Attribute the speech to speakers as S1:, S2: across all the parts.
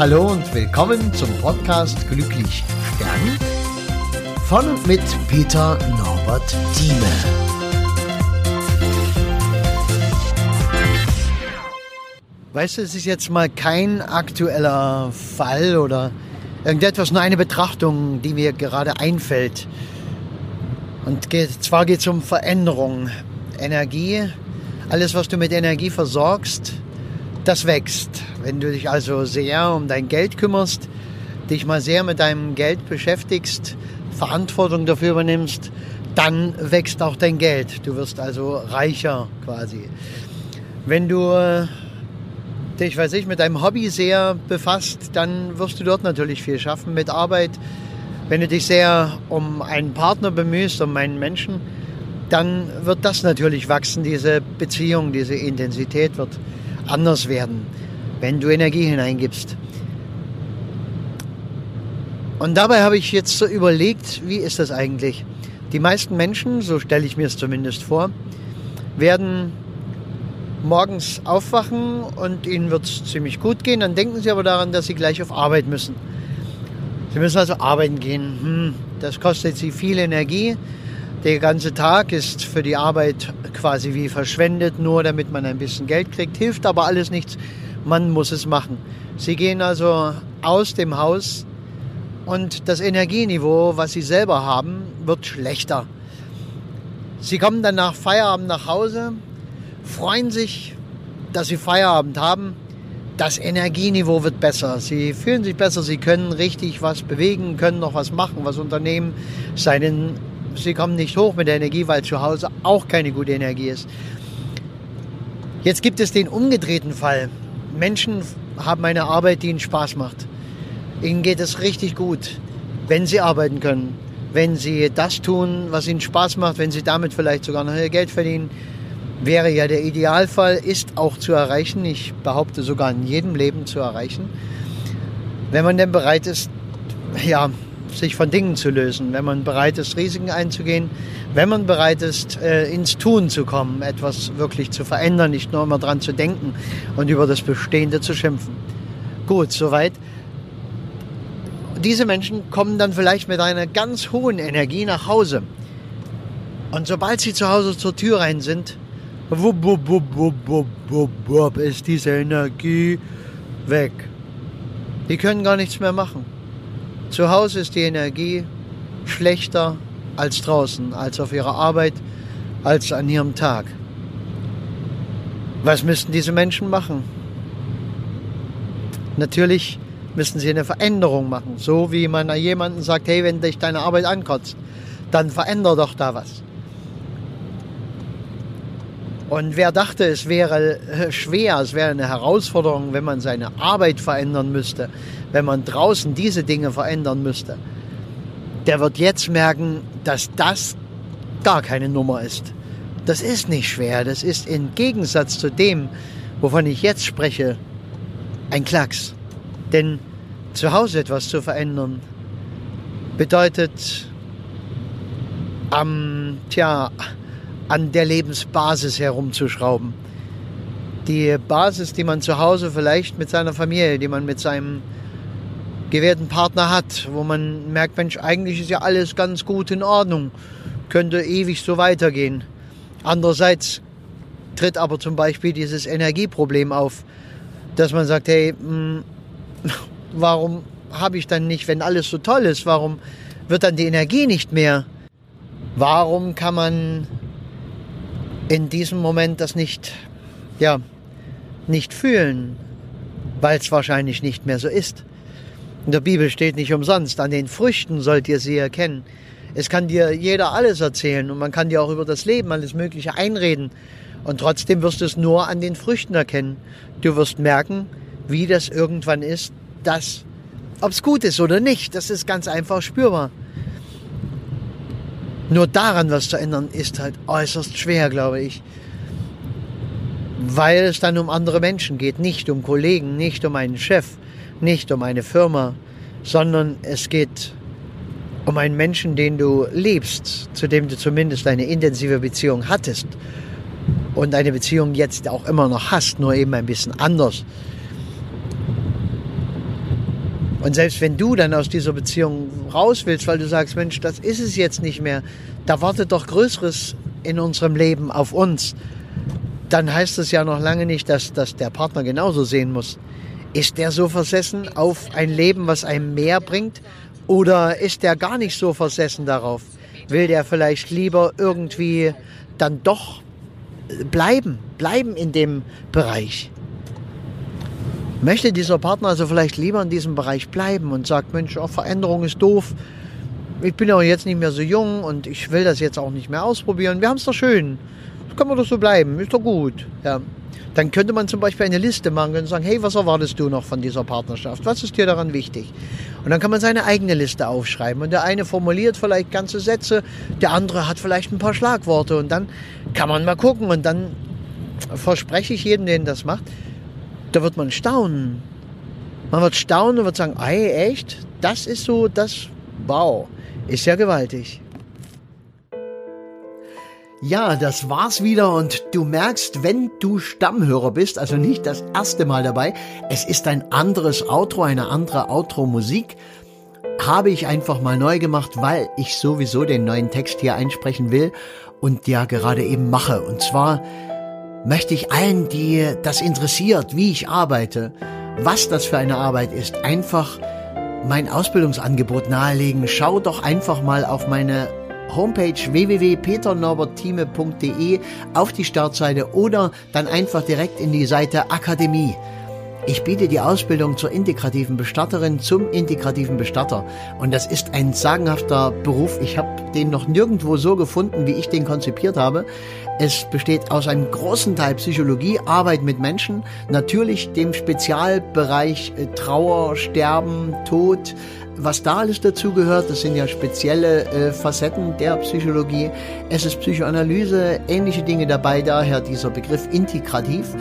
S1: Hallo und willkommen zum Podcast Glücklich Stern von und mit Peter Norbert Thieme. Weißt du, es ist jetzt mal kein aktueller Fall oder irgendetwas, nur eine Betrachtung, die mir gerade einfällt. Und geht, zwar geht es um Veränderung. Energie, alles, was du mit Energie versorgst, das wächst. Wenn du dich also sehr um dein Geld kümmerst, dich mal sehr mit deinem Geld beschäftigst, Verantwortung dafür übernimmst, dann wächst auch dein Geld. Du wirst also reicher quasi. Wenn du äh, dich, weiß ich, mit deinem Hobby sehr befasst, dann wirst du dort natürlich viel schaffen mit Arbeit. Wenn du dich sehr um einen Partner bemühst, um einen Menschen, dann wird das natürlich wachsen, diese Beziehung, diese Intensität wird anders werden, wenn du Energie hineingibst. Und dabei habe ich jetzt so überlegt, wie ist das eigentlich? Die meisten Menschen, so stelle ich mir es zumindest vor, werden morgens aufwachen und ihnen wird es ziemlich gut gehen. Dann denken sie aber daran, dass sie gleich auf Arbeit müssen. Sie müssen also arbeiten gehen. Hm, das kostet sie viel Energie. Der ganze Tag ist für die Arbeit quasi wie verschwendet, nur damit man ein bisschen Geld kriegt. Hilft aber alles nichts. Man muss es machen. Sie gehen also aus dem Haus und das Energieniveau, was sie selber haben, wird schlechter. Sie kommen dann nach Feierabend nach Hause, freuen sich, dass sie Feierabend haben. Das Energieniveau wird besser. Sie fühlen sich besser, sie können richtig was bewegen, können noch was machen, was unternehmen. Seinen sie kommen nicht hoch mit der Energie, weil zu Hause auch keine gute Energie ist. Jetzt gibt es den umgedrehten Fall. Menschen haben eine Arbeit, die ihnen Spaß macht. Ihnen geht es richtig gut, wenn sie arbeiten können, wenn sie das tun, was ihnen Spaß macht, wenn sie damit vielleicht sogar noch ihr Geld verdienen. Wäre ja der Idealfall, ist auch zu erreichen. Ich behaupte sogar in jedem Leben zu erreichen. Wenn man denn bereit ist, ja, sich von Dingen zu lösen, wenn man bereit ist, Risiken einzugehen, wenn man bereit ist, äh, ins Tun zu kommen, etwas wirklich zu verändern, nicht nur immer dran zu denken und über das Bestehende zu schimpfen. Gut, soweit. Diese Menschen kommen dann vielleicht mit einer ganz hohen Energie nach Hause. Und sobald sie zu Hause zur Tür rein sind, wupp, wupp, wupp, wupp, wupp, wupp, ist diese Energie weg. Die können gar nichts mehr machen. Zu Hause ist die Energie schlechter als draußen, als auf ihrer Arbeit, als an ihrem Tag. Was müssten diese Menschen machen? Natürlich müssen sie eine Veränderung machen. So wie man jemandem sagt, hey, wenn dich deine Arbeit ankotzt, dann veränder doch da was. Und wer dachte, es wäre äh, schwer, es wäre eine Herausforderung, wenn man seine Arbeit verändern müsste, wenn man draußen diese Dinge verändern müsste, der wird jetzt merken, dass das gar keine Nummer ist. Das ist nicht schwer, das ist im Gegensatz zu dem, wovon ich jetzt spreche, ein Klacks. Denn zu Hause etwas zu verändern bedeutet am, tja, an der Lebensbasis herumzuschrauben. Die Basis, die man zu Hause vielleicht mit seiner Familie, die man mit seinem gewährten Partner hat, wo man merkt, Mensch, eigentlich ist ja alles ganz gut in Ordnung, könnte ewig so weitergehen. Andererseits tritt aber zum Beispiel dieses Energieproblem auf, dass man sagt, hey, mh, hm, warum habe ich dann nicht, wenn alles so toll ist, warum wird dann die Energie nicht mehr? Warum kann man in diesem Moment das nicht, ja, nicht fühlen, weil es wahrscheinlich nicht mehr so ist. In der Bibel steht nicht umsonst, an den Früchten sollt ihr sie erkennen. Es kann dir jeder alles erzählen und man kann dir auch über das Leben alles Mögliche einreden. Und trotzdem wirst du es nur an den Früchten erkennen. Du wirst merken, wie das irgendwann ist, dass, ob es gut ist oder nicht, das ist ganz einfach spürbar. Nur daran was zu ändern, ist halt äußerst schwer, glaube ich. Weil es dann um andere Menschen geht, nicht um Kollegen, nicht um einen Chef, nicht um eine Firma, sondern es geht um einen Menschen, den du liebst, zu dem du zumindest eine intensive Beziehung hattest und eine Beziehung jetzt auch immer noch hast, nur eben ein bisschen anders. Und selbst wenn du dann aus dieser Beziehung raus willst, weil du sagst, Mensch, das ist es jetzt nicht mehr, da wartet doch Größeres in unserem Leben auf uns, dann heißt es ja noch lange nicht, dass, dass der Partner genauso sehen muss. Ist der so versessen auf ein Leben, was einem mehr bringt? Oder ist der gar nicht so versessen darauf? Will der vielleicht lieber irgendwie dann doch bleiben, bleiben in dem Bereich? Möchte dieser Partner also vielleicht lieber in diesem Bereich bleiben und sagt, Mensch, oh, Veränderung ist doof. Ich bin ja jetzt nicht mehr so jung und ich will das jetzt auch nicht mehr ausprobieren. Wir haben es doch schön. Das können wir doch so bleiben. Ist doch gut. Ja. Dann könnte man zum Beispiel eine Liste machen und sagen, hey, was erwartest du noch von dieser Partnerschaft? Was ist dir daran wichtig? Und dann kann man seine eigene Liste aufschreiben. Und der eine formuliert vielleicht ganze Sätze, der andere hat vielleicht ein paar Schlagworte. Und dann kann man mal gucken. Und dann verspreche ich jedem, der das macht, da wird man staunen. Man wird staunen und wird sagen, ey, echt? Das ist so, das, wow, ist ja gewaltig. Ja, das war's wieder und du merkst, wenn du Stammhörer bist, also nicht das erste Mal dabei, es ist ein anderes Outro, eine andere Outro-Musik, habe ich einfach mal neu gemacht, weil ich sowieso den neuen Text hier einsprechen will und ja gerade eben mache. Und zwar möchte ich allen, die das interessiert, wie ich arbeite, was das für eine Arbeit ist, einfach mein Ausbildungsangebot nahelegen. Schau doch einfach mal auf meine Homepage www.peternorberthieme.de auf die Startseite oder dann einfach direkt in die Seite Akademie. Ich biete die Ausbildung zur integrativen Bestatterin zum integrativen Bestatter. Und das ist ein sagenhafter Beruf. Ich habe den noch nirgendwo so gefunden, wie ich den konzipiert habe. Es besteht aus einem großen Teil Psychologie, Arbeit mit Menschen, natürlich dem Spezialbereich äh, Trauer, Sterben, Tod, was da alles dazu gehört, das sind ja spezielle äh, Facetten der Psychologie. Es ist Psychoanalyse, ähnliche Dinge dabei, daher dieser Begriff integrativ.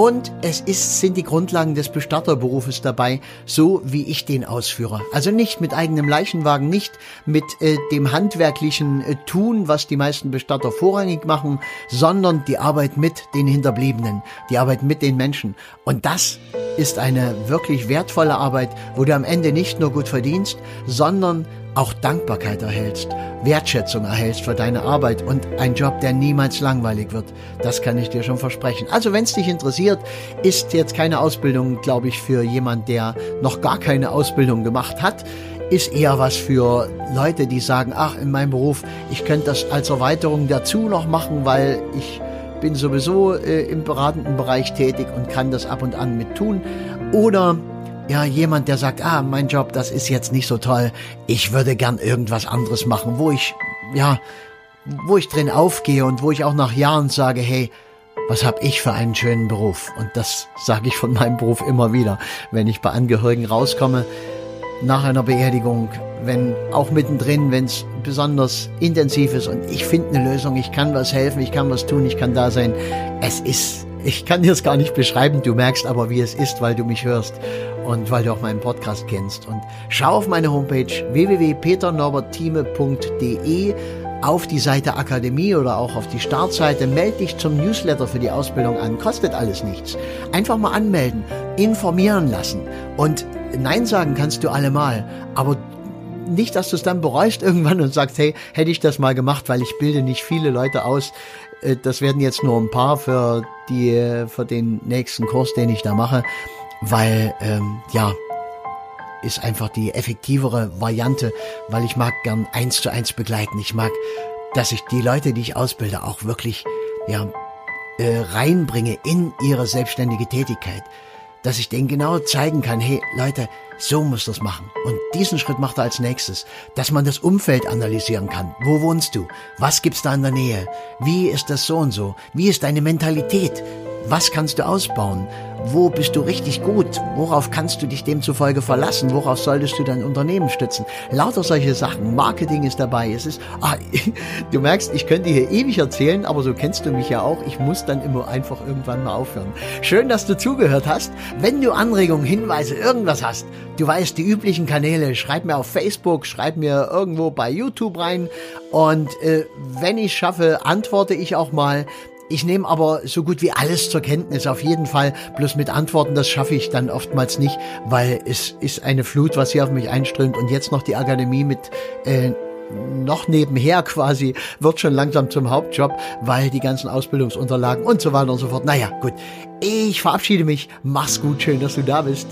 S1: Und es ist, sind die Grundlagen des Bestatterberufes dabei, so wie ich den ausführe. Also nicht mit eigenem Leichenwagen, nicht mit äh, dem handwerklichen äh, Tun, was die meisten Bestatter vorrangig machen, sondern die Arbeit mit den Hinterbliebenen, die Arbeit mit den Menschen. Und das ist eine wirklich wertvolle Arbeit, wo du am Ende nicht nur gut verdienst, sondern auch Dankbarkeit erhältst, Wertschätzung erhältst für deine Arbeit und ein Job, der niemals langweilig wird. Das kann ich dir schon versprechen. Also wenn es dich interessiert, ist jetzt keine Ausbildung, glaube ich, für jemand, der noch gar keine Ausbildung gemacht hat. Ist eher was für Leute, die sagen, ach, in meinem Beruf, ich könnte das als Erweiterung dazu noch machen, weil ich bin sowieso äh, im beratenden Bereich tätig und kann das ab und an mit tun. Oder ja, jemand, der sagt, ah, mein Job, das ist jetzt nicht so toll. Ich würde gern irgendwas anderes machen, wo ich, ja, wo ich drin aufgehe und wo ich auch nach Jahren sage, hey, was habe ich für einen schönen Beruf? Und das sage ich von meinem Beruf immer wieder, wenn ich bei Angehörigen rauskomme nach einer Beerdigung, wenn auch mittendrin, wenn es besonders intensiv ist. Und ich finde eine Lösung, ich kann was helfen, ich kann was tun, ich kann da sein. Es ist, ich kann dir es gar nicht beschreiben, du merkst aber, wie es ist, weil du mich hörst und weil du auch meinen Podcast kennst. Und schau auf meine Homepage www.peternorberthieme.de auf die Seite Akademie oder auch auf die Startseite. Meld dich zum Newsletter für die Ausbildung an. Kostet alles nichts. Einfach mal anmelden, informieren lassen. Und Nein sagen kannst du allemal. Aber nicht, dass du es dann bereust irgendwann und sagst, hey, hätte ich das mal gemacht, weil ich bilde nicht viele Leute aus. Äh, das werden jetzt nur ein paar für die, für den nächsten Kurs, den ich da mache weil ähm, ja ist einfach die effektivere Variante, weil ich mag gern eins zu eins begleiten. Ich mag, dass ich die Leute, die ich ausbilde, auch wirklich ja äh, reinbringe in ihre selbstständige Tätigkeit, dass ich denen genau zeigen kann, hey Leute, so muss das machen. Und diesen Schritt macht er als nächstes, dass man das Umfeld analysieren kann. Wo wohnst du? Was gibt's da in der Nähe? Wie ist das so und so? Wie ist deine Mentalität? Was kannst du ausbauen? Wo bist du richtig gut? Worauf kannst du dich demzufolge verlassen? Worauf solltest du dein Unternehmen stützen? Lauter solche Sachen. Marketing ist dabei. Es ist, ah, du merkst, ich könnte hier ewig erzählen, aber so kennst du mich ja auch. Ich muss dann immer einfach irgendwann mal aufhören. Schön, dass du zugehört hast. Wenn du Anregungen, Hinweise, irgendwas hast, du weißt die üblichen Kanäle. Schreib mir auf Facebook, schreib mir irgendwo bei YouTube rein. Und äh, wenn ich schaffe, antworte ich auch mal Ich nehme aber so gut wie alles zur Kenntnis, auf jeden Fall. Bloß mit Antworten, das schaffe ich dann oftmals nicht, weil es ist eine Flut, was hier auf mich einströmt und jetzt noch die Akademie mit äh, noch nebenher quasi wird schon langsam zum Hauptjob, weil die ganzen Ausbildungsunterlagen und so weiter und so fort. Naja, gut. Ich verabschiede mich. Mach's gut. Schön, dass du da bist.